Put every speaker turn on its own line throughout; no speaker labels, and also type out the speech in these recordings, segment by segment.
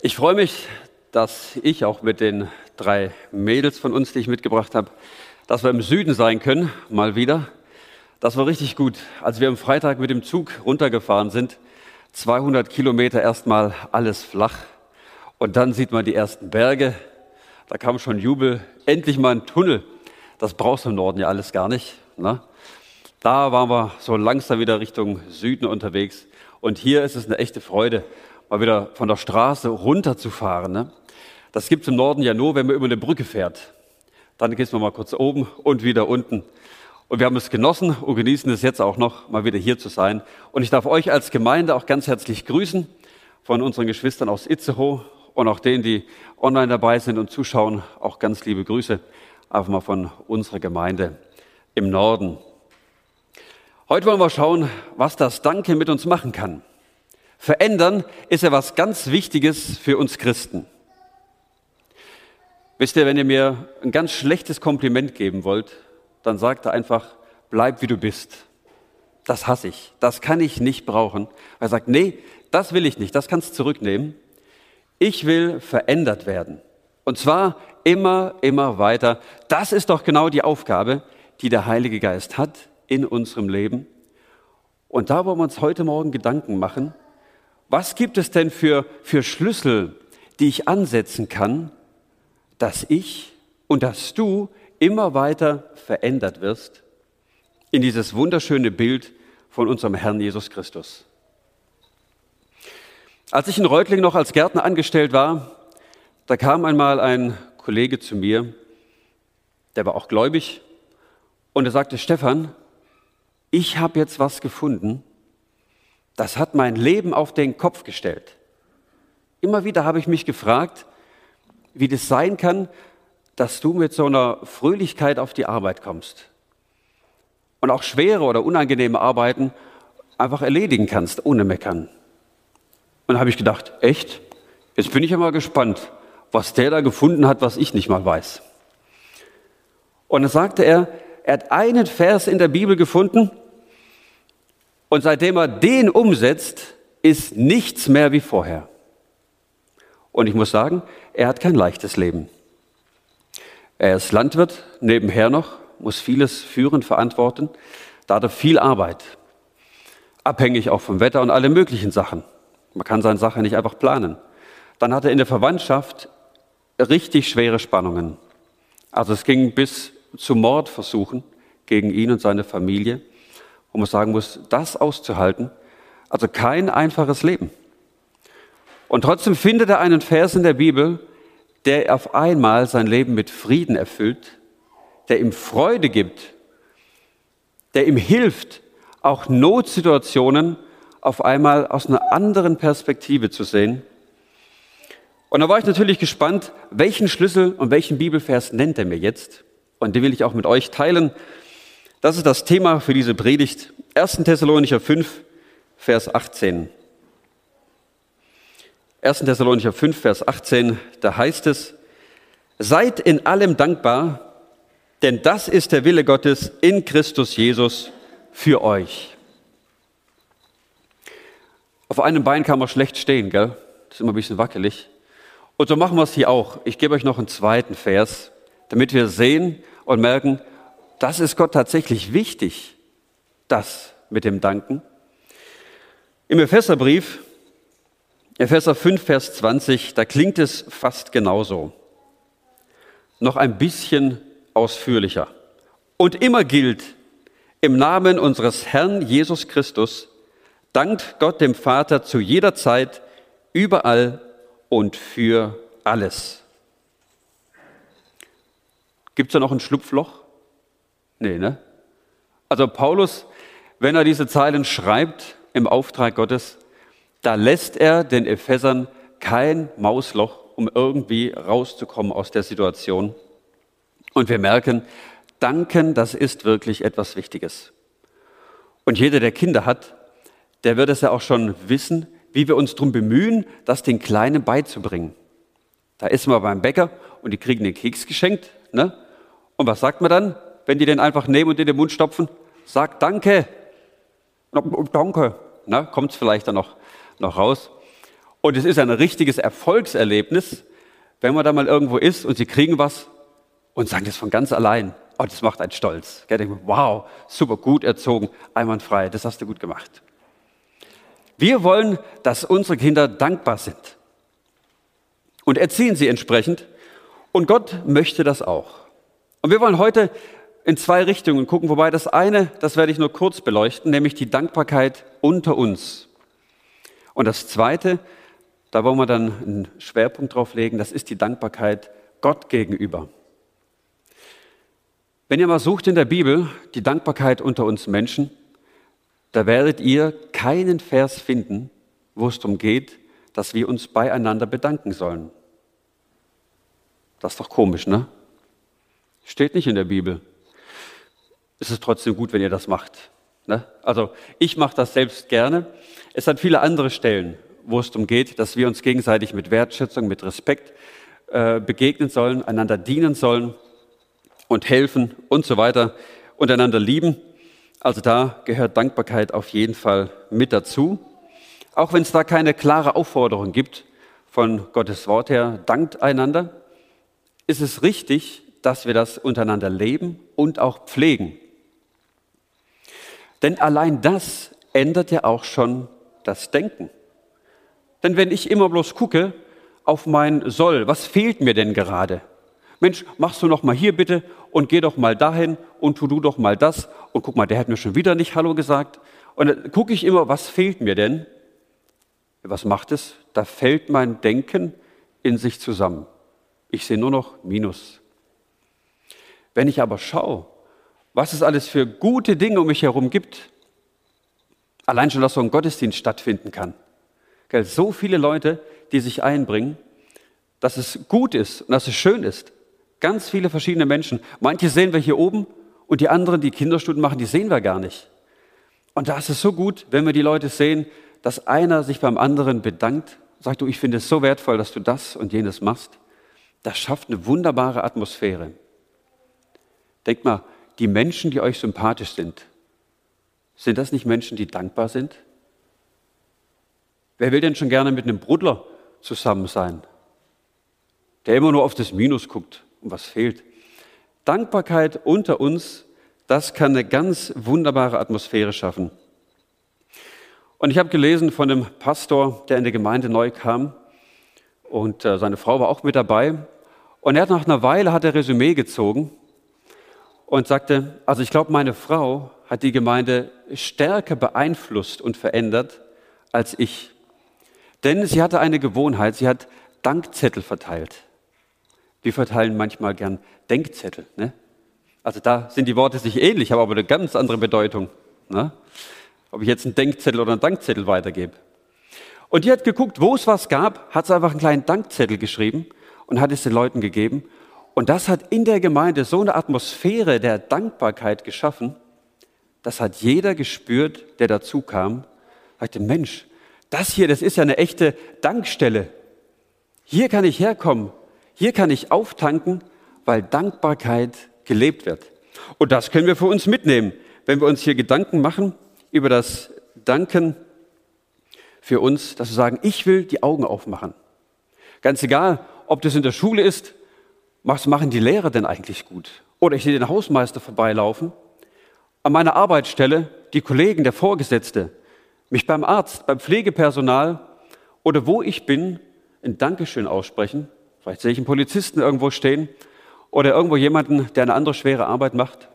Ich freue mich, dass ich auch mit den drei Mädels von uns, die ich mitgebracht habe, dass wir im Süden sein können, mal wieder. Das war richtig gut. Als wir am Freitag mit dem Zug runtergefahren sind, 200 Kilometer erstmal alles flach und dann sieht man die ersten Berge. Da kam schon Jubel. Endlich mal ein Tunnel. Das brauchst du im Norden ja alles gar nicht. Ne? Da waren wir so langsam wieder Richtung Süden unterwegs. Und hier ist es eine echte Freude, mal wieder von der Straße runterzufahren. Ne? Das gibt es im Norden ja nur, wenn man über eine Brücke fährt. Dann geht man mal kurz oben und wieder unten. Und wir haben es genossen und genießen es jetzt auch noch, mal wieder hier zu sein. Und ich darf euch als Gemeinde auch ganz herzlich grüßen von unseren Geschwistern aus Itzehoe und auch denen, die online dabei sind und zuschauen, auch ganz liebe Grüße einfach mal von unserer Gemeinde im Norden. Heute wollen wir schauen, was das Danke mit uns machen kann. Verändern ist ja was ganz Wichtiges für uns Christen. Wisst ihr, wenn ihr mir ein ganz schlechtes Kompliment geben wollt, dann sagt er einfach, bleib wie du bist. Das hasse ich. Das kann ich nicht brauchen. Er sagt, nee, das will ich nicht. Das kannst du zurücknehmen. Ich will verändert werden. Und zwar immer, immer weiter. Das ist doch genau die Aufgabe, die der Heilige Geist hat in unserem Leben. Und da wollen wir uns heute Morgen Gedanken machen, was gibt es denn für, für Schlüssel, die ich ansetzen kann, dass ich und dass du immer weiter verändert wirst in dieses wunderschöne Bild von unserem Herrn Jesus Christus. Als ich in Reutling noch als Gärtner angestellt war, da kam einmal ein Kollege zu mir, der war auch gläubig, und er sagte, Stefan, ich habe jetzt was gefunden, das hat mein Leben auf den Kopf gestellt. Immer wieder habe ich mich gefragt, wie das sein kann, dass du mit so einer Fröhlichkeit auf die Arbeit kommst und auch schwere oder unangenehme Arbeiten einfach erledigen kannst, ohne meckern. Und da habe ich gedacht, echt? Jetzt bin ich ja mal gespannt, was der da gefunden hat, was ich nicht mal weiß. Und dann sagte er, er hat einen Vers in der Bibel gefunden, und seitdem er den umsetzt, ist nichts mehr wie vorher. Und ich muss sagen, er hat kein leichtes Leben. Er ist Landwirt, nebenher noch, muss vieles führen, verantworten. Da hat er viel Arbeit. Abhängig auch vom Wetter und alle möglichen Sachen. Man kann seine Sache nicht einfach planen. Dann hat er in der Verwandtschaft richtig schwere Spannungen. Also es ging bis zu Mordversuchen gegen ihn und seine Familie wo man sagen muss, das auszuhalten, also kein einfaches Leben. Und trotzdem findet er einen Vers in der Bibel, der auf einmal sein Leben mit Frieden erfüllt, der ihm Freude gibt, der ihm hilft, auch Notsituationen auf einmal aus einer anderen Perspektive zu sehen. Und da war ich natürlich gespannt, welchen Schlüssel und welchen Bibelvers nennt er mir jetzt. Und den will ich auch mit euch teilen. Das ist das Thema für diese Predigt. 1. Thessalonicher 5, Vers 18. 1. Thessalonicher 5, Vers 18, da heißt es, seid in allem dankbar, denn das ist der Wille Gottes in Christus Jesus für euch. Auf einem Bein kann man schlecht stehen, gell? Das ist immer ein bisschen wackelig. Und so machen wir es hier auch. Ich gebe euch noch einen zweiten Vers, damit wir sehen und merken, das ist Gott tatsächlich wichtig, das mit dem Danken. Im Epheserbrief, Epheser 5, Vers 20, da klingt es fast genauso. Noch ein bisschen ausführlicher. Und immer gilt, im Namen unseres Herrn Jesus Christus, dankt Gott dem Vater zu jeder Zeit, überall und für alles. Gibt es da noch ein Schlupfloch? Nee, ne? Also Paulus, wenn er diese Zeilen schreibt im Auftrag Gottes, da lässt er den Ephesern kein Mausloch, um irgendwie rauszukommen aus der Situation. Und wir merken, danken, das ist wirklich etwas Wichtiges. Und jeder, der Kinder hat, der wird es ja auch schon wissen, wie wir uns darum bemühen, das den Kleinen beizubringen. Da ist man beim Bäcker und die kriegen den Keks geschenkt. Ne? Und was sagt man dann? Wenn die den einfach nehmen und in den Mund stopfen? Sag Danke. Danke. Na, kommt es vielleicht dann noch, noch raus. Und es ist ein richtiges Erfolgserlebnis, wenn man da mal irgendwo ist und sie kriegen was und sagen das von ganz allein. Oh, das macht einen stolz. Wow, super gut erzogen, einwandfrei, das hast du gut gemacht. Wir wollen, dass unsere Kinder dankbar sind und erziehen sie entsprechend. Und Gott möchte das auch. Und wir wollen heute in zwei Richtungen gucken, wobei das eine, das werde ich nur kurz beleuchten, nämlich die Dankbarkeit unter uns. Und das zweite, da wollen wir dann einen Schwerpunkt drauf legen, das ist die Dankbarkeit Gott gegenüber. Wenn ihr mal sucht in der Bibel die Dankbarkeit unter uns Menschen, da werdet ihr keinen Vers finden, wo es darum geht, dass wir uns beieinander bedanken sollen. Das ist doch komisch, ne? Steht nicht in der Bibel. Es ist trotzdem gut, wenn ihr das macht. Ne? Also ich mache das selbst gerne. Es hat viele andere Stellen, wo es darum geht, dass wir uns gegenseitig mit Wertschätzung, mit Respekt äh, begegnen sollen, einander dienen sollen und helfen und so weiter und einander lieben. Also da gehört Dankbarkeit auf jeden Fall mit dazu. Auch wenn es da keine klare Aufforderung gibt von Gottes Wort her, dankt einander, ist es richtig, dass wir das untereinander leben und auch pflegen. Denn allein das ändert ja auch schon das Denken. Denn wenn ich immer bloß gucke auf mein Soll, was fehlt mir denn gerade? Mensch, machst du noch mal hier bitte und geh doch mal dahin und tu du doch mal das und guck mal, der hat mir schon wieder nicht Hallo gesagt. Und dann gucke ich immer, was fehlt mir denn? Was macht es? Da fällt mein Denken in sich zusammen. Ich sehe nur noch Minus. Wenn ich aber schaue, was es alles für gute Dinge um mich herum gibt, allein schon, dass so ein Gottesdienst stattfinden kann, so viele Leute, die sich einbringen, dass es gut ist und dass es schön ist. Ganz viele verschiedene Menschen. Manche sehen wir hier oben und die anderen, die Kinderstunden machen, die sehen wir gar nicht. Und da ist es so gut, wenn wir die Leute sehen, dass einer sich beim anderen bedankt, sagt du, ich finde es so wertvoll, dass du das und jenes machst. Das schafft eine wunderbare Atmosphäre. Denkt mal, die Menschen, die euch sympathisch sind, sind das nicht Menschen, die dankbar sind? Wer will denn schon gerne mit einem Brudler zusammen sein, der immer nur auf das Minus guckt und was fehlt? Dankbarkeit unter uns, das kann eine ganz wunderbare Atmosphäre schaffen. Und ich habe gelesen von einem Pastor, der in der Gemeinde neu kam und äh, seine Frau war auch mit dabei. Und er hat nach einer Weile hat er Resümee gezogen und sagte, also ich glaube, meine Frau hat die Gemeinde stärker beeinflusst und verändert als ich. Denn sie hatte eine Gewohnheit, sie hat Dankzettel verteilt. Wir verteilen manchmal gern Denkzettel. Ne? Also da sind die Worte sich ähnlich, haben aber eine ganz andere Bedeutung. Ne? Ob ich jetzt einen Denkzettel oder einen Dankzettel weitergebe. Und die hat geguckt, wo es was gab, hat sie einfach einen kleinen Dankzettel geschrieben und hat es den Leuten gegeben. Und das hat in der Gemeinde so eine Atmosphäre der Dankbarkeit geschaffen, das hat jeder gespürt, der dazu kam, sagte, Mensch, das hier, das ist ja eine echte Dankstelle. Hier kann ich herkommen, hier kann ich auftanken, weil Dankbarkeit gelebt wird. Und das können wir für uns mitnehmen, wenn wir uns hier Gedanken machen über das Danken für uns, dass wir sagen, ich will die Augen aufmachen. Ganz egal, ob das in der Schule ist, was machen die Lehrer denn eigentlich gut? Oder ich sehe den Hausmeister vorbeilaufen, an meiner Arbeitsstelle die Kollegen, der Vorgesetzte, mich beim Arzt, beim Pflegepersonal oder wo ich bin, ein Dankeschön aussprechen. Vielleicht sehe ich einen Polizisten irgendwo stehen oder irgendwo jemanden, der eine andere schwere Arbeit macht.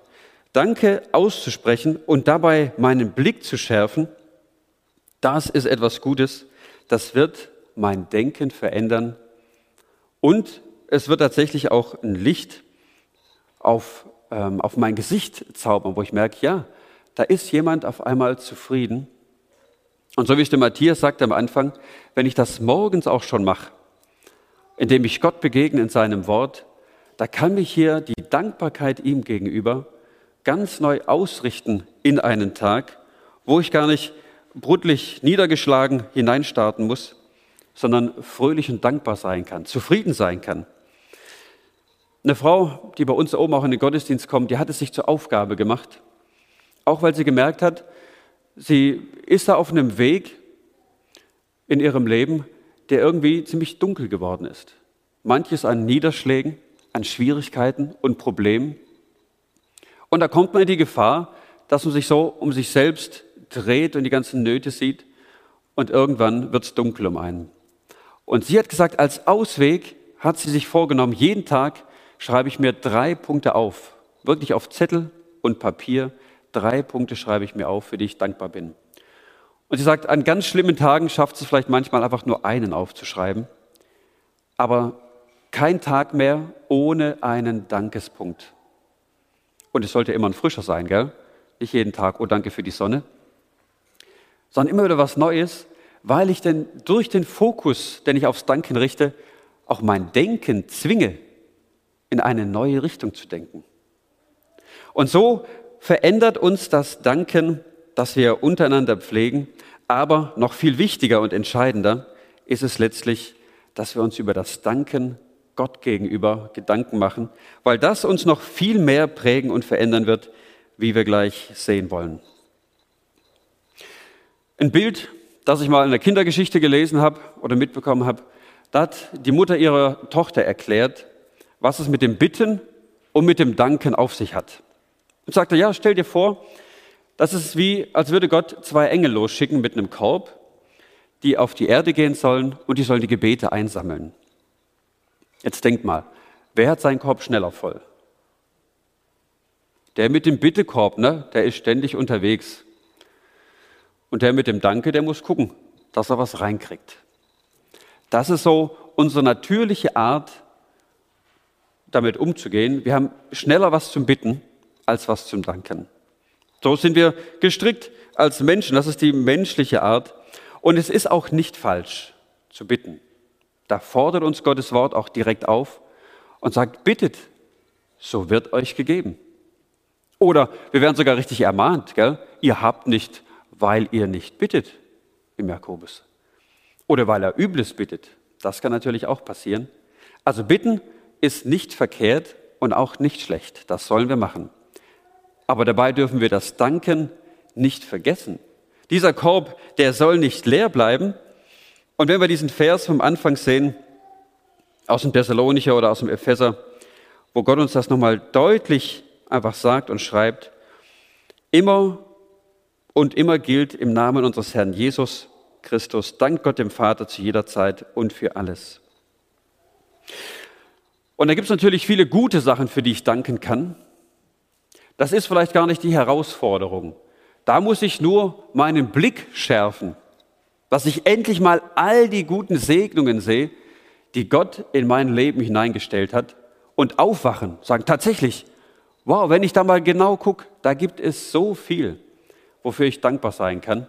Danke auszusprechen und dabei meinen Blick zu schärfen, das ist etwas Gutes. Das wird mein Denken verändern und es wird tatsächlich auch ein Licht auf, ähm, auf mein Gesicht zaubern, wo ich merke, ja, da ist jemand auf einmal zufrieden. Und so wie es der Matthias sagte am Anfang, wenn ich das morgens auch schon mache, indem ich Gott begegne in seinem Wort, da kann mich hier die Dankbarkeit ihm gegenüber ganz neu ausrichten in einen Tag, wo ich gar nicht brutlich niedergeschlagen hineinstarten muss, sondern fröhlich und dankbar sein kann, zufrieden sein kann. Eine Frau, die bei uns oben auch in den Gottesdienst kommt, die hat es sich zur Aufgabe gemacht, auch weil sie gemerkt hat, sie ist da auf einem Weg in ihrem Leben, der irgendwie ziemlich dunkel geworden ist. Manches an Niederschlägen, an Schwierigkeiten und Problemen. Und da kommt man in die Gefahr, dass man sich so um sich selbst dreht und die ganzen Nöte sieht und irgendwann wird es dunkel um einen. Und sie hat gesagt, als Ausweg hat sie sich vorgenommen, jeden Tag schreibe ich mir drei Punkte auf, wirklich auf Zettel und Papier, drei Punkte schreibe ich mir auf, für die ich dankbar bin. Und sie sagt, an ganz schlimmen Tagen schafft sie vielleicht manchmal einfach nur einen aufzuschreiben, aber kein Tag mehr ohne einen Dankespunkt. Und es sollte immer ein frischer sein, gell? Nicht jeden Tag, oh danke für die Sonne, sondern immer wieder was Neues, weil ich denn durch den Fokus, den ich aufs Danken richte, auch mein Denken zwinge, in eine neue Richtung zu denken. Und so verändert uns das Danken, das wir untereinander pflegen, aber noch viel wichtiger und entscheidender ist es letztlich, dass wir uns über das Danken Gott gegenüber Gedanken machen, weil das uns noch viel mehr prägen und verändern wird, wie wir gleich sehen wollen. Ein Bild, das ich mal in der Kindergeschichte gelesen habe oder mitbekommen habe, da hat die Mutter ihrer Tochter erklärt, was es mit dem Bitten und mit dem Danken auf sich hat. Und sagte, ja, stell dir vor, das ist wie, als würde Gott zwei Engel losschicken mit einem Korb, die auf die Erde gehen sollen und die sollen die Gebete einsammeln. Jetzt denkt mal, wer hat seinen Korb schneller voll? Der mit dem Bittekorb, ne, der ist ständig unterwegs. Und der mit dem Danke, der muss gucken, dass er was reinkriegt. Das ist so unsere natürliche Art, damit umzugehen. Wir haben schneller was zum Bitten als was zum Danken. So sind wir gestrickt als Menschen. Das ist die menschliche Art. Und es ist auch nicht falsch zu bitten. Da fordert uns Gottes Wort auch direkt auf und sagt, bittet, so wird euch gegeben. Oder wir werden sogar richtig ermahnt, gell? ihr habt nicht, weil ihr nicht bittet im Jakobus. Oder weil er Übles bittet. Das kann natürlich auch passieren. Also bitten ist nicht verkehrt und auch nicht schlecht. Das sollen wir machen. Aber dabei dürfen wir das Danken nicht vergessen. Dieser Korb, der soll nicht leer bleiben. Und wenn wir diesen Vers vom Anfang sehen, aus dem Thessalonicher oder aus dem Epheser, wo Gott uns das nochmal deutlich einfach sagt und schreibt, immer und immer gilt im Namen unseres Herrn Jesus Christus, dank Gott dem Vater zu jeder Zeit und für alles. Und da gibt es natürlich viele gute Sachen, für die ich danken kann. Das ist vielleicht gar nicht die Herausforderung. Da muss ich nur meinen Blick schärfen, dass ich endlich mal all die guten Segnungen sehe, die Gott in mein Leben hineingestellt hat und aufwachen, sagen tatsächlich, wow, wenn ich da mal genau gucke, da gibt es so viel, wofür ich dankbar sein kann.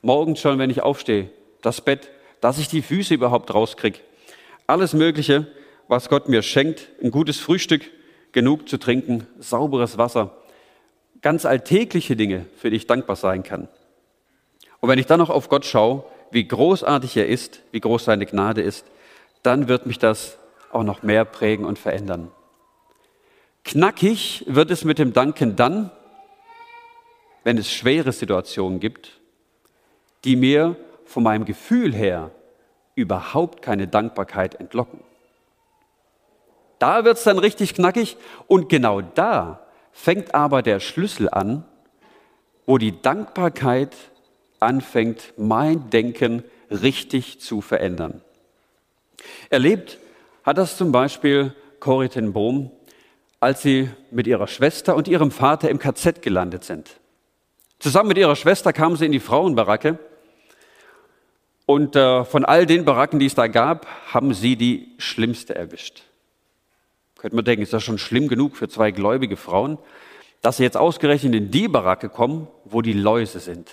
Morgens schon, wenn ich aufstehe, das Bett, dass ich die Füße überhaupt rauskriege. Alles Mögliche, was Gott mir schenkt, ein gutes Frühstück, genug zu trinken, sauberes Wasser, ganz alltägliche Dinge, für die ich dankbar sein kann. Und wenn ich dann noch auf Gott schaue, wie großartig er ist, wie groß seine Gnade ist, dann wird mich das auch noch mehr prägen und verändern. Knackig wird es mit dem Danken dann, wenn es schwere Situationen gibt, die mir von meinem Gefühl her überhaupt keine Dankbarkeit entlocken. Da wird es dann richtig knackig und genau da fängt aber der Schlüssel an, wo die Dankbarkeit anfängt, mein Denken richtig zu verändern. Erlebt hat das zum Beispiel Corrie ten Bohm als sie mit ihrer Schwester und ihrem Vater im KZ gelandet sind. Zusammen mit ihrer Schwester kamen sie in die Frauenbaracke und äh, von all den Baracken, die es da gab, haben sie die schlimmste erwischt. Könnte man denken, ist das schon schlimm genug für zwei gläubige Frauen, dass sie jetzt ausgerechnet in die Baracke kommen, wo die Läuse sind.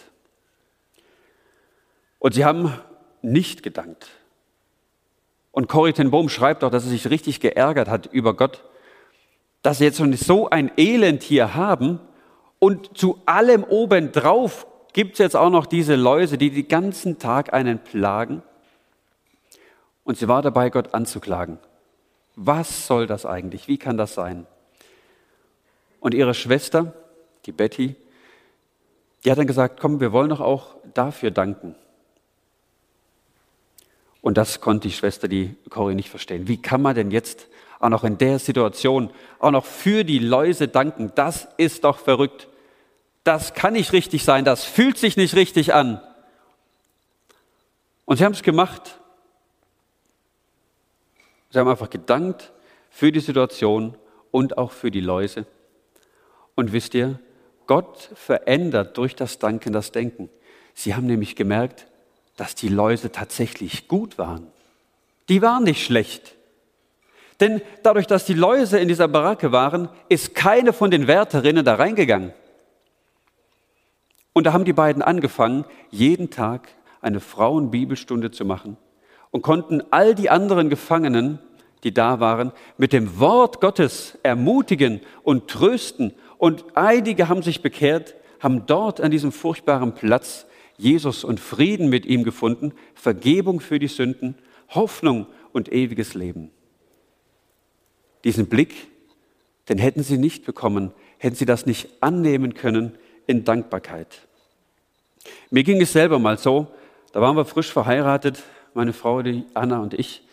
Und sie haben nicht gedankt. Und Corrie ten Bohm schreibt auch, dass sie sich richtig geärgert hat über Gott, dass sie jetzt schon so ein Elend hier haben und zu allem obendrauf gibt es jetzt auch noch diese Läuse, die den ganzen Tag einen plagen. Und sie war dabei, Gott anzuklagen. Was soll das eigentlich? Wie kann das sein? Und ihre Schwester, die Betty, die hat dann gesagt, komm, wir wollen doch auch dafür danken. Und das konnte die Schwester, die Cory, nicht verstehen. Wie kann man denn jetzt auch noch in der Situation auch noch für die Läuse danken? Das ist doch verrückt. Das kann nicht richtig sein. Das fühlt sich nicht richtig an. Und sie haben es gemacht. Sie haben einfach gedankt für die Situation und auch für die Läuse. Und wisst ihr, Gott verändert durch das Danken das Denken. Sie haben nämlich gemerkt, dass die Läuse tatsächlich gut waren. Die waren nicht schlecht. Denn dadurch, dass die Läuse in dieser Baracke waren, ist keine von den Wärterinnen da reingegangen. Und da haben die beiden angefangen, jeden Tag eine Frauenbibelstunde zu machen und konnten all die anderen Gefangenen, die da waren, mit dem Wort Gottes ermutigen und trösten. Und einige haben sich bekehrt, haben dort an diesem furchtbaren Platz Jesus und Frieden mit ihm gefunden, Vergebung für die Sünden, Hoffnung und ewiges Leben. Diesen Blick, den hätten sie nicht bekommen, hätten sie das nicht annehmen können in Dankbarkeit. Mir ging es selber mal so, da waren wir frisch verheiratet, meine Frau, die Anna und ich.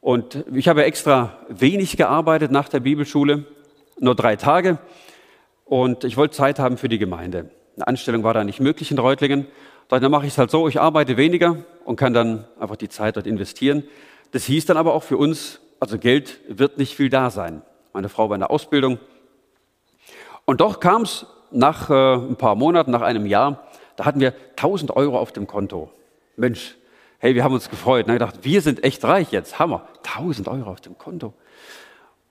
Und ich habe extra wenig gearbeitet nach der Bibelschule, nur drei Tage. Und ich wollte Zeit haben für die Gemeinde. Eine Anstellung war da nicht möglich in Reutlingen. Dann mache ich es halt so, ich arbeite weniger und kann dann einfach die Zeit dort investieren. Das hieß dann aber auch für uns, also Geld wird nicht viel da sein. Meine Frau war in der Ausbildung. Und doch kam es nach äh, ein paar Monaten, nach einem Jahr, da hatten wir 1000 Euro auf dem Konto. Mensch, hey, wir haben uns gefreut. Und gedacht, wir sind echt reich jetzt, Hammer, 1000 Euro auf dem Konto.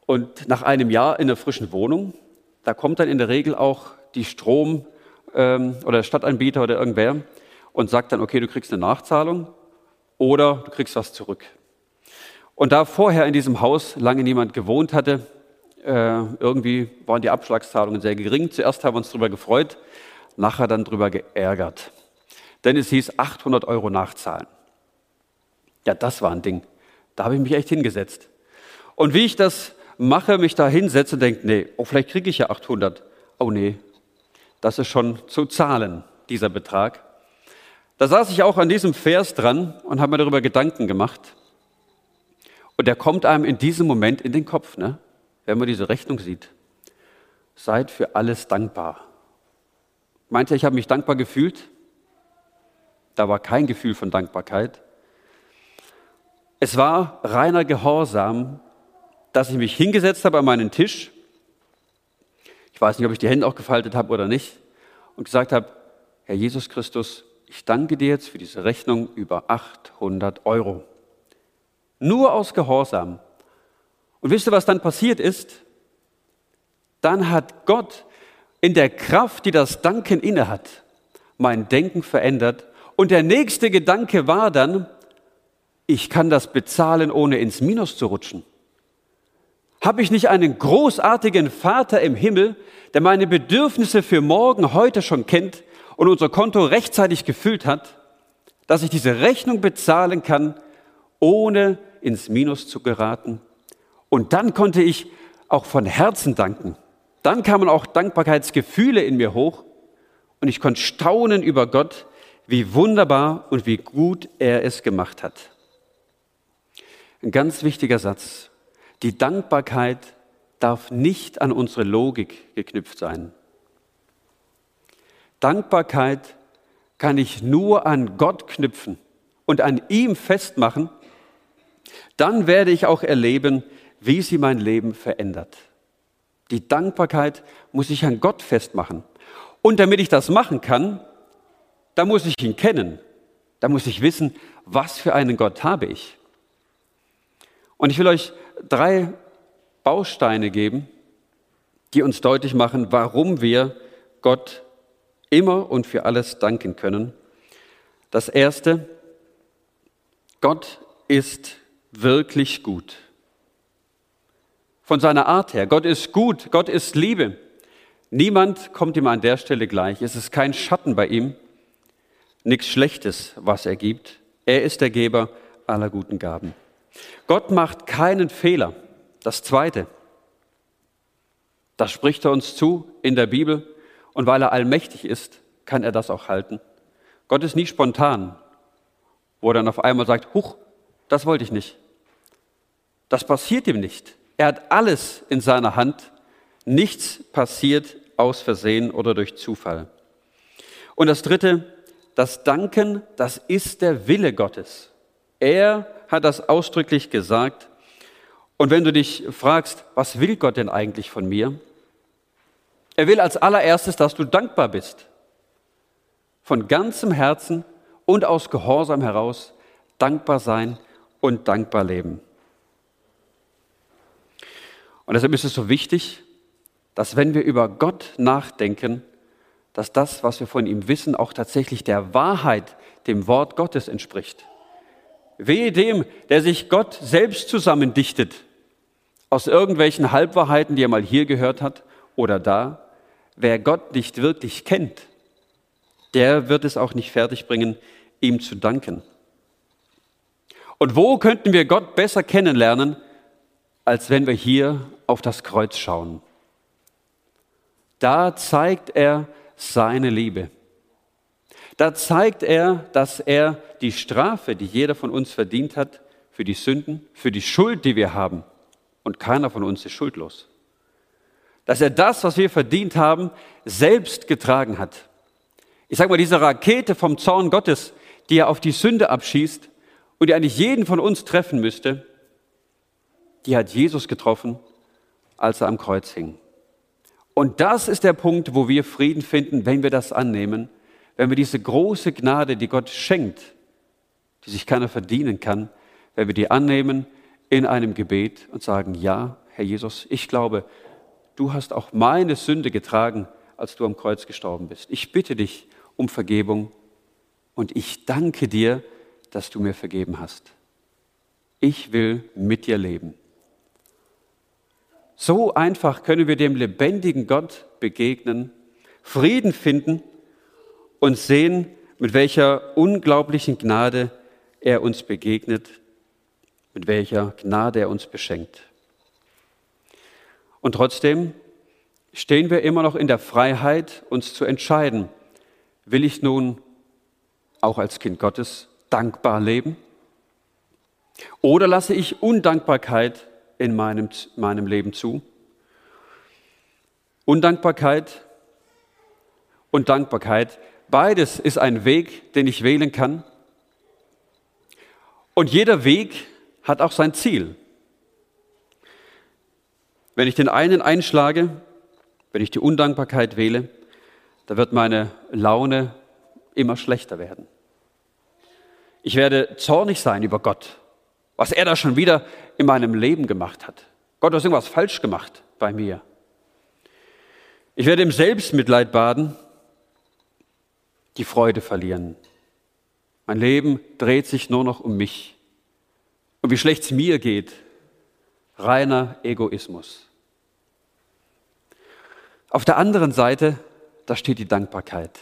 Und nach einem Jahr in einer frischen Wohnung, da kommt dann in der Regel auch die Strom- ähm, oder der Stadtanbieter oder irgendwer und sagt dann, okay, du kriegst eine Nachzahlung oder du kriegst was zurück. Und da vorher in diesem Haus lange niemand gewohnt hatte, äh, irgendwie waren die Abschlagszahlungen sehr gering. Zuerst haben wir uns darüber gefreut, nachher dann darüber geärgert. Denn es hieß 800 Euro nachzahlen. Ja, das war ein Ding. Da habe ich mich echt hingesetzt. Und wie ich das mache, mich da hinsetze und denke, nee, oh, vielleicht kriege ich ja 800. Oh nee, das ist schon zu zahlen, dieser Betrag. Da saß ich auch an diesem Vers dran und habe mir darüber Gedanken gemacht. Und der kommt einem in diesem Moment in den Kopf, ne? wenn man diese Rechnung sieht. Seid für alles dankbar. Meint ihr, ich habe mich dankbar gefühlt? Da war kein Gefühl von Dankbarkeit. Es war reiner Gehorsam, dass ich mich hingesetzt habe an meinen Tisch ich weiß nicht, ob ich die Hände auch gefaltet habe oder nicht, und gesagt habe, Herr Jesus Christus, ich danke dir jetzt für diese Rechnung über 800 Euro. Nur aus Gehorsam. Und wisst ihr, was dann passiert ist? Dann hat Gott in der Kraft, die das Danken innehat, mein Denken verändert. Und der nächste Gedanke war dann, ich kann das bezahlen, ohne ins Minus zu rutschen. Habe ich nicht einen großartigen Vater im Himmel, der meine Bedürfnisse für morgen heute schon kennt und unser Konto rechtzeitig gefüllt hat, dass ich diese Rechnung bezahlen kann, ohne ins Minus zu geraten? Und dann konnte ich auch von Herzen danken. Dann kamen auch Dankbarkeitsgefühle in mir hoch und ich konnte staunen über Gott, wie wunderbar und wie gut er es gemacht hat. Ein ganz wichtiger Satz. Die Dankbarkeit darf nicht an unsere Logik geknüpft sein. Dankbarkeit kann ich nur an Gott knüpfen und an ihm festmachen, dann werde ich auch erleben, wie sie mein Leben verändert. Die Dankbarkeit muss ich an Gott festmachen. Und damit ich das machen kann, da muss ich ihn kennen. Da muss ich wissen, was für einen Gott habe ich. Und ich will euch drei Bausteine geben, die uns deutlich machen, warum wir Gott immer und für alles danken können. Das erste, Gott ist wirklich gut. Von seiner Art her, Gott ist gut, Gott ist Liebe. Niemand kommt ihm an der Stelle gleich. Es ist kein Schatten bei ihm, nichts Schlechtes, was er gibt. Er ist der Geber aller guten Gaben. Gott macht keinen Fehler. Das Zweite, das spricht er uns zu in der Bibel und weil er allmächtig ist, kann er das auch halten. Gott ist nie spontan, wo er dann auf einmal sagt, huch, das wollte ich nicht. Das passiert ihm nicht. Er hat alles in seiner Hand. Nichts passiert aus Versehen oder durch Zufall. Und das Dritte, das Danken, das ist der Wille Gottes. Er hat das ausdrücklich gesagt. Und wenn du dich fragst, was will Gott denn eigentlich von mir? Er will als allererstes, dass du dankbar bist. Von ganzem Herzen und aus Gehorsam heraus dankbar sein und dankbar leben. Und deshalb ist es so wichtig, dass wenn wir über Gott nachdenken, dass das, was wir von ihm wissen, auch tatsächlich der Wahrheit, dem Wort Gottes entspricht. Wehe dem, der sich Gott selbst zusammendichtet, aus irgendwelchen Halbwahrheiten, die er mal hier gehört hat oder da. Wer Gott nicht wirklich kennt, der wird es auch nicht fertigbringen, ihm zu danken. Und wo könnten wir Gott besser kennenlernen, als wenn wir hier auf das Kreuz schauen? Da zeigt er seine Liebe. Da zeigt er, dass er die Strafe, die jeder von uns verdient hat, für die Sünden, für die Schuld, die wir haben, und keiner von uns ist schuldlos, dass er das, was wir verdient haben, selbst getragen hat. Ich sage mal, diese Rakete vom Zorn Gottes, die er auf die Sünde abschießt und die eigentlich jeden von uns treffen müsste, die hat Jesus getroffen, als er am Kreuz hing. Und das ist der Punkt, wo wir Frieden finden, wenn wir das annehmen, wenn wir diese große Gnade, die Gott schenkt, die sich keiner verdienen kann, wenn wir die annehmen in einem Gebet und sagen, ja, Herr Jesus, ich glaube, du hast auch meine Sünde getragen, als du am Kreuz gestorben bist. Ich bitte dich um Vergebung und ich danke dir, dass du mir vergeben hast. Ich will mit dir leben. So einfach können wir dem lebendigen Gott begegnen, Frieden finden und sehen, mit welcher unglaublichen Gnade er uns begegnet, mit welcher Gnade er uns beschenkt. Und trotzdem stehen wir immer noch in der Freiheit, uns zu entscheiden, will ich nun auch als Kind Gottes dankbar leben? Oder lasse ich Undankbarkeit in meinem, meinem Leben zu. Undankbarkeit und Dankbarkeit, beides ist ein Weg, den ich wählen kann. Und jeder Weg hat auch sein Ziel. Wenn ich den einen einschlage, wenn ich die Undankbarkeit wähle, da wird meine Laune immer schlechter werden. Ich werde zornig sein über Gott was er da schon wieder in meinem Leben gemacht hat. Gott hat irgendwas falsch gemacht bei mir. Ich werde im Selbstmitleid baden, die Freude verlieren. Mein Leben dreht sich nur noch um mich. Und wie schlecht es mir geht, reiner Egoismus. Auf der anderen Seite, da steht die Dankbarkeit.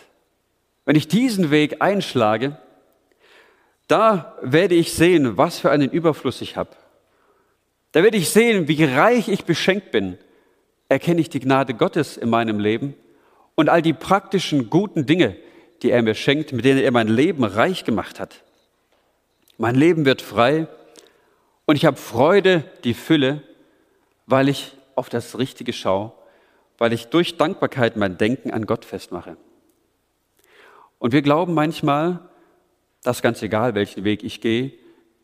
Wenn ich diesen Weg einschlage, da werde ich sehen, was für einen Überfluss ich habe. Da werde ich sehen, wie reich ich beschenkt bin. Erkenne ich die Gnade Gottes in meinem Leben und all die praktischen guten Dinge, die er mir schenkt, mit denen er mein Leben reich gemacht hat. Mein Leben wird frei und ich habe Freude, die Fülle, weil ich auf das Richtige schaue, weil ich durch Dankbarkeit mein Denken an Gott festmache. Und wir glauben manchmal, das ist ganz egal, welchen Weg ich gehe.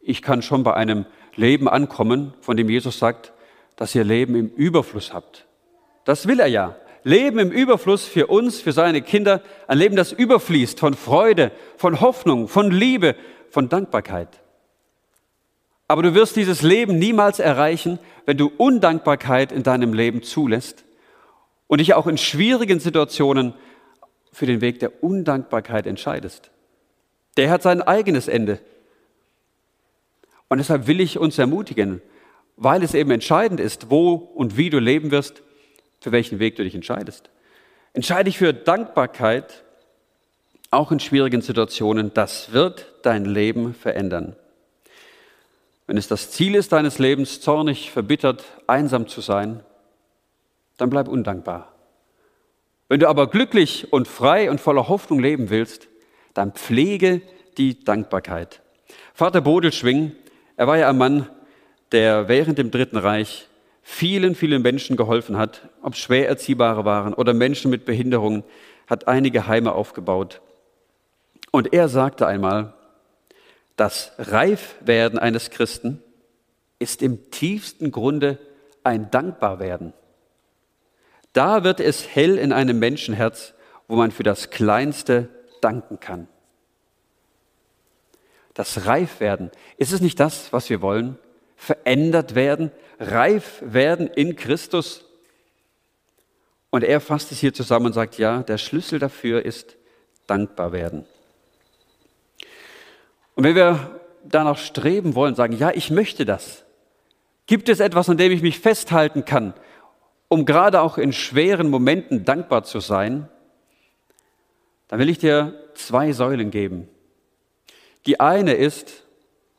Ich kann schon bei einem Leben ankommen, von dem Jesus sagt, dass ihr Leben im Überfluss habt. Das will er ja. Leben im Überfluss für uns, für seine Kinder, ein Leben, das überfließt von Freude, von Hoffnung, von Liebe, von Dankbarkeit. Aber du wirst dieses Leben niemals erreichen, wenn du Undankbarkeit in deinem Leben zulässt und dich auch in schwierigen Situationen für den Weg der Undankbarkeit entscheidest. Der hat sein eigenes Ende. Und deshalb will ich uns ermutigen, weil es eben entscheidend ist, wo und wie du leben wirst, für welchen Weg du dich entscheidest. Entscheide dich für Dankbarkeit, auch in schwierigen Situationen. Das wird dein Leben verändern. Wenn es das Ziel ist deines Lebens, zornig, verbittert, einsam zu sein, dann bleib undankbar. Wenn du aber glücklich und frei und voller Hoffnung leben willst, dann pflege die Dankbarkeit. Vater Bodelschwing, Er war ja ein Mann, der während dem Dritten Reich vielen, vielen Menschen geholfen hat, ob schwer erziehbare waren oder Menschen mit Behinderungen, hat einige Heime aufgebaut. Und er sagte einmal, das Reifwerden eines Christen ist im tiefsten Grunde ein Dankbarwerden. Da wird es hell in einem Menschenherz, wo man für das Kleinste danken kann. Das Reifwerden, ist es nicht das, was wir wollen? Verändert werden, reif werden in Christus. Und er fasst es hier zusammen und sagt, ja, der Schlüssel dafür ist dankbar werden. Und wenn wir danach streben wollen, sagen, ja, ich möchte das, gibt es etwas, an dem ich mich festhalten kann, um gerade auch in schweren Momenten dankbar zu sein, dann will ich dir zwei Säulen geben. Die eine ist,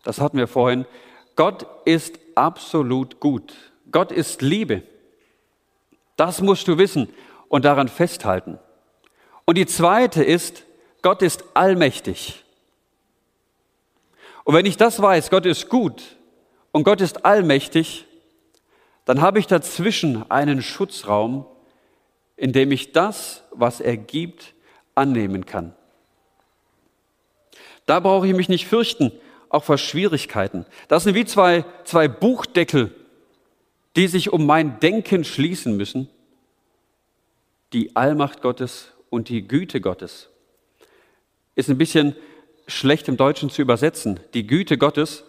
das hatten wir vorhin, Gott ist absolut gut. Gott ist Liebe. Das musst du wissen und daran festhalten. Und die zweite ist, Gott ist allmächtig. Und wenn ich das weiß, Gott ist gut und Gott ist allmächtig, dann habe ich dazwischen einen Schutzraum, in dem ich das, was er gibt, annehmen kann. Da brauche ich mich nicht fürchten, auch vor Schwierigkeiten. Das sind wie zwei, zwei Buchdeckel, die sich um mein Denken schließen müssen. Die Allmacht Gottes und die Güte Gottes. Ist ein bisschen schlecht im Deutschen zu übersetzen. Die Güte Gottes,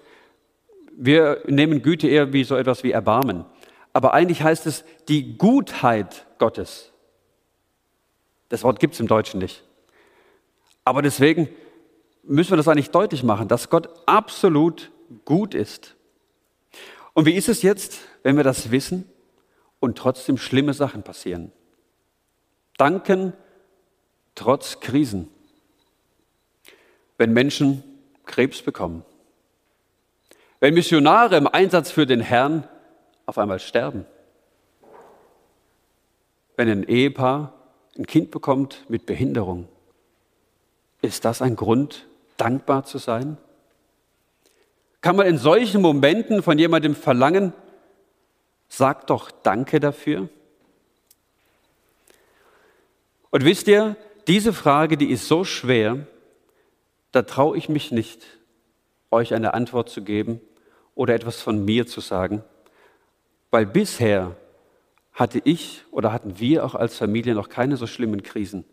wir nehmen Güte eher wie so etwas wie Erbarmen. Aber eigentlich heißt es die Gutheit Gottes. Das Wort gibt es im Deutschen nicht. Aber deswegen müssen wir das eigentlich deutlich machen, dass Gott absolut gut ist. Und wie ist es jetzt, wenn wir das wissen und trotzdem schlimme Sachen passieren? Danken trotz Krisen wenn Menschen Krebs bekommen. Wenn Missionare im Einsatz für den Herrn auf einmal sterben. Wenn ein Ehepaar ein Kind bekommt mit Behinderung. Ist das ein Grund, dankbar zu sein? Kann man in solchen Momenten von jemandem verlangen, sag doch Danke dafür? Und wisst ihr, diese Frage, die ist so schwer, da traue ich mich nicht, euch eine Antwort zu geben oder etwas von mir zu sagen, weil bisher hatte ich oder hatten wir auch als Familie noch keine so schlimmen Krisen,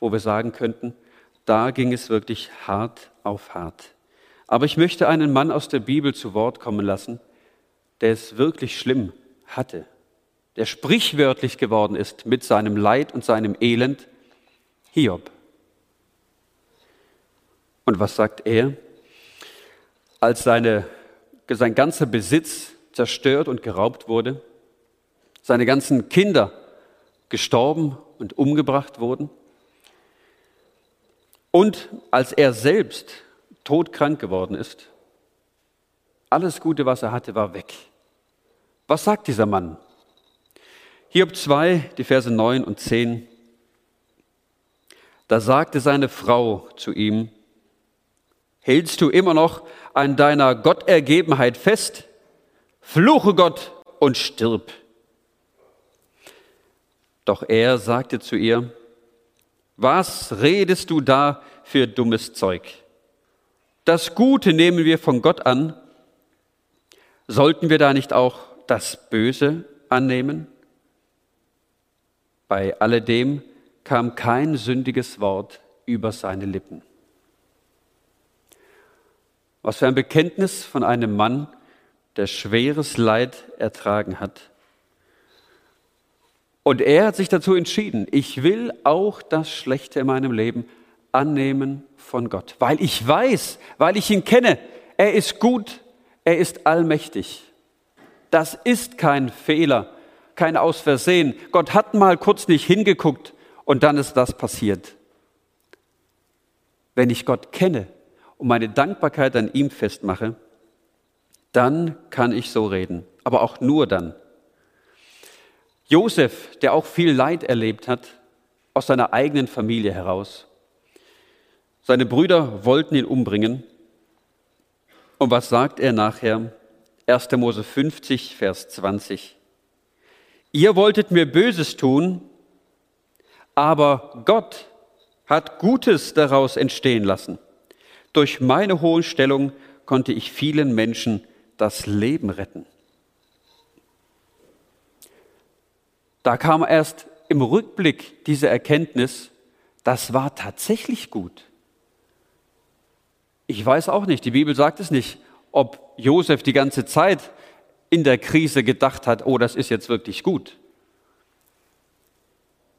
wo wir sagen könnten, da ging es wirklich hart auf hart. Aber ich möchte einen Mann aus der Bibel zu Wort kommen lassen, der es wirklich schlimm hatte, der sprichwörtlich geworden ist mit seinem Leid und seinem Elend, Hiob. Und was sagt er? Als seine, sein ganzer Besitz zerstört und geraubt wurde, seine ganzen Kinder gestorben und umgebracht wurden und als er selbst todkrank geworden ist, alles Gute, was er hatte, war weg. Was sagt dieser Mann? Hiob 2, die Verse 9 und 10. Da sagte seine Frau zu ihm, Hältst du immer noch an deiner Gottergebenheit fest? Fluche Gott und stirb. Doch er sagte zu ihr, was redest du da für dummes Zeug? Das Gute nehmen wir von Gott an. Sollten wir da nicht auch das Böse annehmen? Bei alledem kam kein sündiges Wort über seine Lippen. Was für ein Bekenntnis von einem Mann, der schweres Leid ertragen hat. Und er hat sich dazu entschieden, ich will auch das Schlechte in meinem Leben annehmen von Gott, weil ich weiß, weil ich ihn kenne, er ist gut, er ist allmächtig. Das ist kein Fehler, kein Ausversehen. Gott hat mal kurz nicht hingeguckt und dann ist das passiert. Wenn ich Gott kenne, und meine Dankbarkeit an ihm festmache, dann kann ich so reden. Aber auch nur dann. Josef, der auch viel Leid erlebt hat, aus seiner eigenen Familie heraus. Seine Brüder wollten ihn umbringen. Und was sagt er nachher? 1. Mose 50, Vers 20. Ihr wolltet mir Böses tun, aber Gott hat Gutes daraus entstehen lassen. Durch meine hohe Stellung konnte ich vielen Menschen das Leben retten. Da kam erst im Rückblick diese Erkenntnis, das war tatsächlich gut. Ich weiß auch nicht, die Bibel sagt es nicht, ob Josef die ganze Zeit in der Krise gedacht hat, oh, das ist jetzt wirklich gut.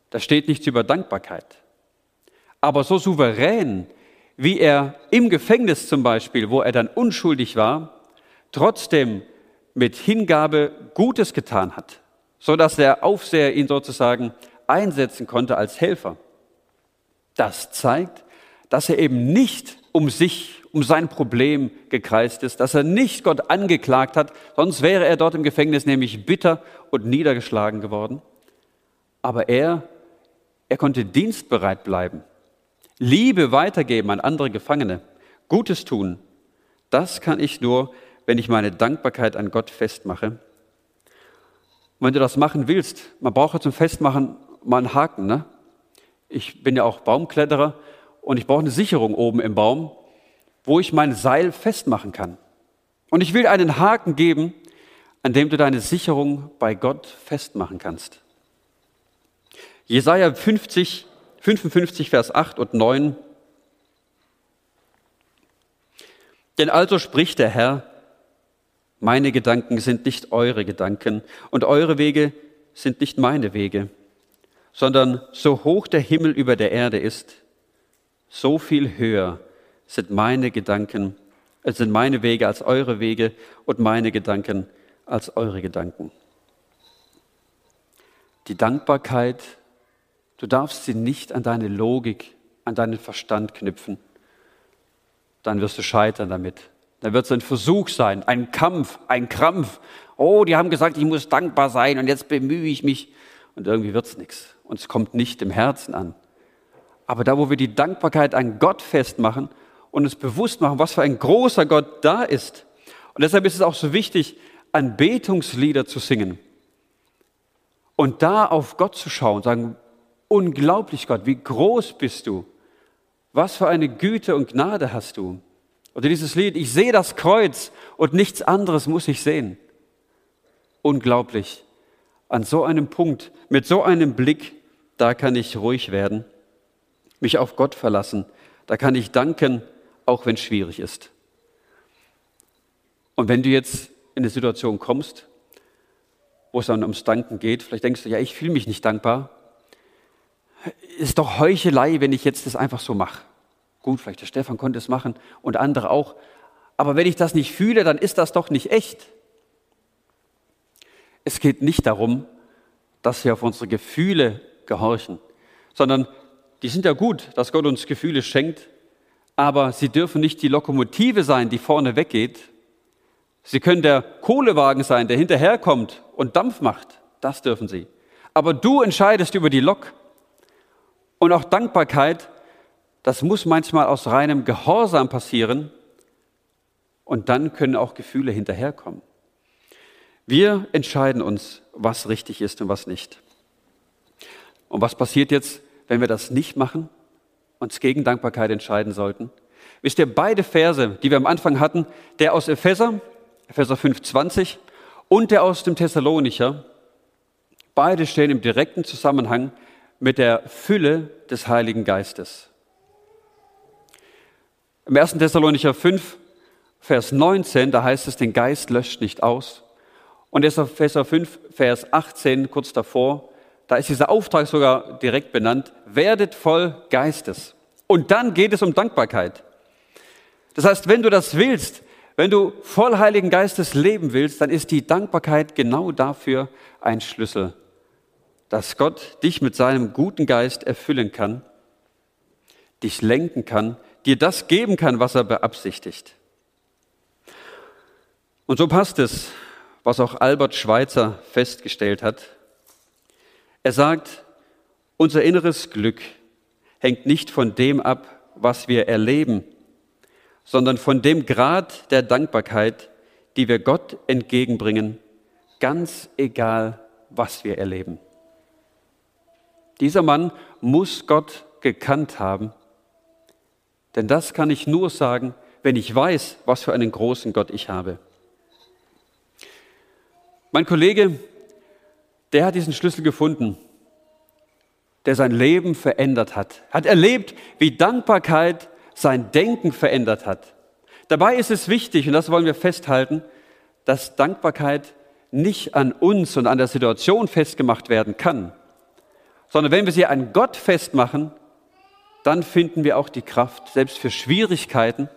Da steht nichts über Dankbarkeit. Aber so souverän, wie er im Gefängnis zum Beispiel, wo er dann unschuldig war, trotzdem mit Hingabe Gutes getan hat, so dass der Aufseher ihn sozusagen einsetzen konnte als Helfer. Das zeigt, dass er eben nicht um sich, um sein Problem gekreist ist, dass er nicht Gott angeklagt hat, sonst wäre er dort im Gefängnis nämlich bitter und niedergeschlagen geworden. Aber er, er konnte dienstbereit bleiben, Liebe weitergeben an andere Gefangene, Gutes tun. Das kann ich nur, wenn ich meine Dankbarkeit an Gott festmache. Und wenn du das machen willst, man braucht ja zum Festmachen mal einen Haken. Ne? Ich bin ja auch Baumkletterer und ich brauche eine Sicherung oben im Baum, wo ich mein Seil festmachen kann. Und ich will einen Haken geben, an dem du deine Sicherung bei Gott festmachen kannst. Jesaja 50, 55, Vers 8 und 9. Denn also spricht der Herr, meine Gedanken sind nicht eure Gedanken und eure Wege sind nicht meine Wege, sondern so hoch der Himmel über der Erde ist, so viel höher sind meine Gedanken, äh, sind meine Wege als eure Wege und meine Gedanken als eure Gedanken. Die Dankbarkeit, du darfst sie nicht an deine Logik, an deinen Verstand knüpfen. Dann wirst du scheitern damit. Dann wird es ein Versuch sein, ein Kampf, ein Krampf. Oh, die haben gesagt, ich muss dankbar sein und jetzt bemühe ich mich. Und irgendwie wird es nichts. Und es kommt nicht im Herzen an. Aber da, wo wir die Dankbarkeit an Gott festmachen und uns bewusst machen, was für ein großer Gott da ist. Und deshalb ist es auch so wichtig, Anbetungslieder zu singen. Und da auf Gott zu schauen, sagen, unglaublich Gott, wie groß bist du? Was für eine Güte und Gnade hast du? Oder dieses Lied, ich sehe das Kreuz und nichts anderes muss ich sehen. Unglaublich. An so einem Punkt, mit so einem Blick, da kann ich ruhig werden, mich auf Gott verlassen, da kann ich danken, auch wenn es schwierig ist. Und wenn du jetzt in eine Situation kommst, wo es dann ums Danken geht, vielleicht denkst du, ja, ich fühle mich nicht dankbar. Ist doch Heuchelei, wenn ich jetzt das einfach so mache. Gut, vielleicht der Stefan konnte es machen und andere auch. Aber wenn ich das nicht fühle, dann ist das doch nicht echt. Es geht nicht darum, dass wir auf unsere Gefühle gehorchen, sondern die sind ja gut, dass Gott uns Gefühle schenkt, aber sie dürfen nicht die Lokomotive sein, die vorne weggeht. Sie können der Kohlewagen sein, der hinterherkommt und Dampf macht. Das dürfen sie. Aber du entscheidest über die Lok. Und auch Dankbarkeit das muss manchmal aus reinem Gehorsam passieren und dann können auch Gefühle hinterherkommen. Wir entscheiden uns, was richtig ist und was nicht. Und was passiert jetzt, wenn wir das nicht machen, uns gegen Dankbarkeit entscheiden sollten? Wisst ihr, beide Verse, die wir am Anfang hatten, der aus Epheser, Epheser 5,20 und der aus dem Thessalonicher, beide stehen im direkten Zusammenhang mit der Fülle des Heiligen Geistes. Im 1. Thessalonicher 5, Vers 19, da heißt es, den Geist löscht nicht aus. Und Epheser 5, Vers 18, kurz davor, da ist dieser Auftrag sogar direkt benannt, werdet voll Geistes. Und dann geht es um Dankbarkeit. Das heißt, wenn du das willst, wenn du voll Heiligen Geistes leben willst, dann ist die Dankbarkeit genau dafür ein Schlüssel, dass Gott dich mit seinem guten Geist erfüllen kann, dich lenken kann dir das geben kann, was er beabsichtigt. Und so passt es, was auch Albert Schweitzer festgestellt hat. Er sagt, unser inneres Glück hängt nicht von dem ab, was wir erleben, sondern von dem Grad der Dankbarkeit, die wir Gott entgegenbringen, ganz egal, was wir erleben. Dieser Mann muss Gott gekannt haben, denn das kann ich nur sagen, wenn ich weiß, was für einen großen Gott ich habe. Mein Kollege, der hat diesen Schlüssel gefunden, der sein Leben verändert hat, hat erlebt, wie Dankbarkeit sein Denken verändert hat. Dabei ist es wichtig, und das wollen wir festhalten, dass Dankbarkeit nicht an uns und an der Situation festgemacht werden kann, sondern wenn wir sie an Gott festmachen, dann finden wir auch die Kraft, selbst für Schwierigkeiten,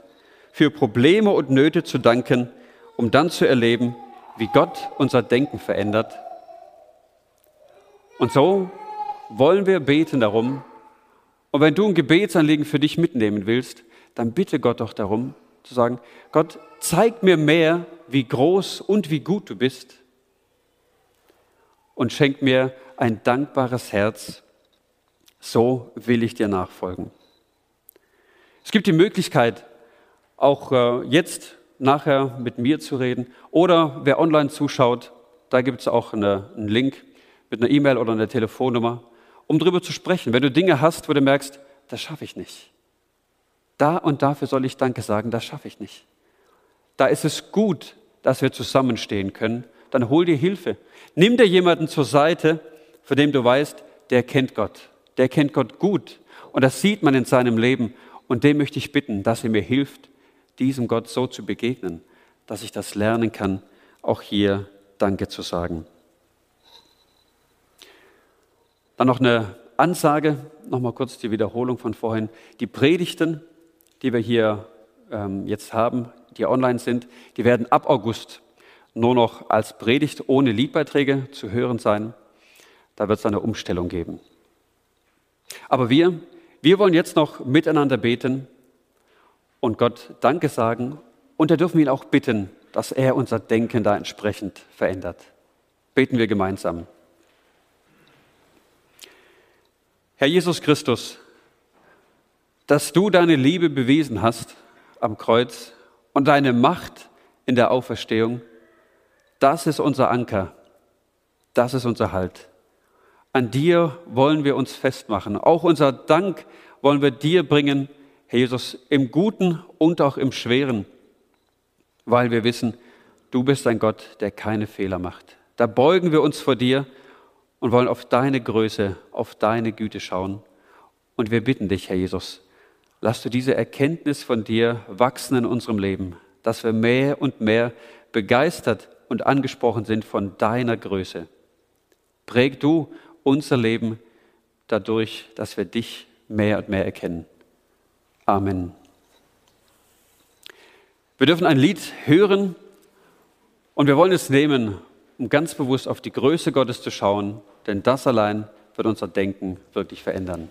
für Probleme und Nöte zu danken, um dann zu erleben, wie Gott unser Denken verändert. Und so wollen wir beten darum. Und wenn du ein Gebetsanliegen für dich mitnehmen willst, dann bitte Gott doch darum, zu sagen, Gott, zeig mir mehr, wie groß und wie gut du bist und schenk mir ein dankbares Herz. So will ich dir nachfolgen. Es gibt die Möglichkeit, auch äh, jetzt nachher mit mir zu reden oder wer online zuschaut, da gibt es auch eine, einen Link mit einer E-Mail oder einer Telefonnummer, um darüber zu sprechen. Wenn du Dinge hast, wo du merkst, das schaffe ich nicht. Da und dafür soll ich Danke sagen, das schaffe ich nicht. Da ist es gut, dass wir zusammenstehen können. Dann hol dir Hilfe. Nimm dir jemanden zur Seite, von dem du weißt, der kennt Gott. Der kennt Gott gut. Und das sieht man in seinem Leben. Und dem möchte ich bitten, dass er mir hilft, diesem Gott so zu begegnen, dass ich das lernen kann, auch hier Danke zu sagen. Dann noch eine Ansage, nochmal kurz die Wiederholung von vorhin. Die Predigten, die wir hier ähm, jetzt haben, die online sind, die werden ab August nur noch als Predigt ohne Liedbeiträge zu hören sein. Da wird es eine Umstellung geben. Aber wir, wir wollen jetzt noch miteinander beten und Gott Danke sagen. Und da dürfen wir ihn auch bitten, dass er unser Denken da entsprechend verändert. Beten wir gemeinsam. Herr Jesus Christus, dass du deine Liebe bewiesen hast am Kreuz und deine Macht in der Auferstehung, das ist unser Anker, das ist unser Halt. An dir wollen wir uns festmachen. Auch unser Dank wollen wir dir bringen, Herr Jesus, im Guten und auch im Schweren, weil wir wissen, du bist ein Gott, der keine Fehler macht. Da beugen wir uns vor dir und wollen auf deine Größe, auf deine Güte schauen. Und wir bitten dich, Herr Jesus, Lass du diese Erkenntnis von dir wachsen in unserem Leben, dass wir mehr und mehr begeistert und angesprochen sind von deiner Größe. Präg du unser Leben dadurch, dass wir dich mehr und mehr erkennen. Amen. Wir dürfen ein Lied hören und wir wollen es nehmen, um ganz bewusst auf die Größe Gottes zu schauen, denn das allein wird unser Denken wirklich verändern.